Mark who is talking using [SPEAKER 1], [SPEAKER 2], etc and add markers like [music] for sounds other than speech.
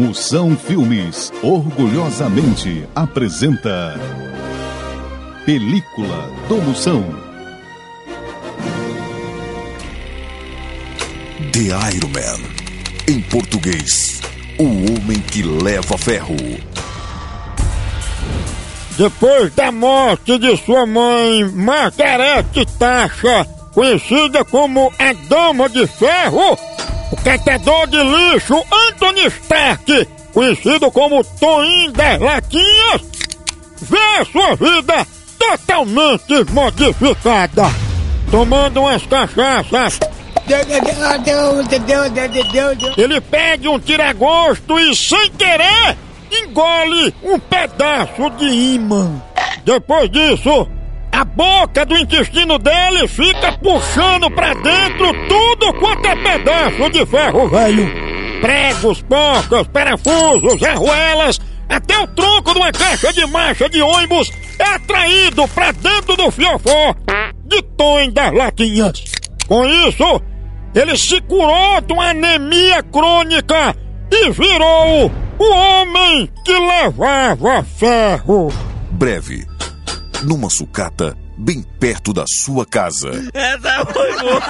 [SPEAKER 1] Moção Filmes orgulhosamente apresenta Película do Moção.
[SPEAKER 2] The Iron Man. Em português, o homem que leva ferro.
[SPEAKER 3] Depois da morte de sua mãe, Margaret Thatcher, conhecida como a Dama de Ferro, o catador de lixo Anthony Stark, conhecido como Toim das Latinhas, vê sua vida totalmente modificada. Tomando umas cachaças, ele pede um tiragosto e, sem querer, engole um pedaço de imã. Depois disso, a boca do intestino dele fica puxando pra dentro tudo quanto é pedaço de ferro velho. Pregos, porcas, parafusos, arruelas, até o tronco de uma caixa de marcha de ônibus é atraído pra dentro do fiofó de Tom das Latinhas. Com isso, ele se curou de uma anemia crônica e virou o homem que levava ferro.
[SPEAKER 2] Breve, numa sucata bem perto da sua casa. [laughs]
[SPEAKER 4] Essa foi boa.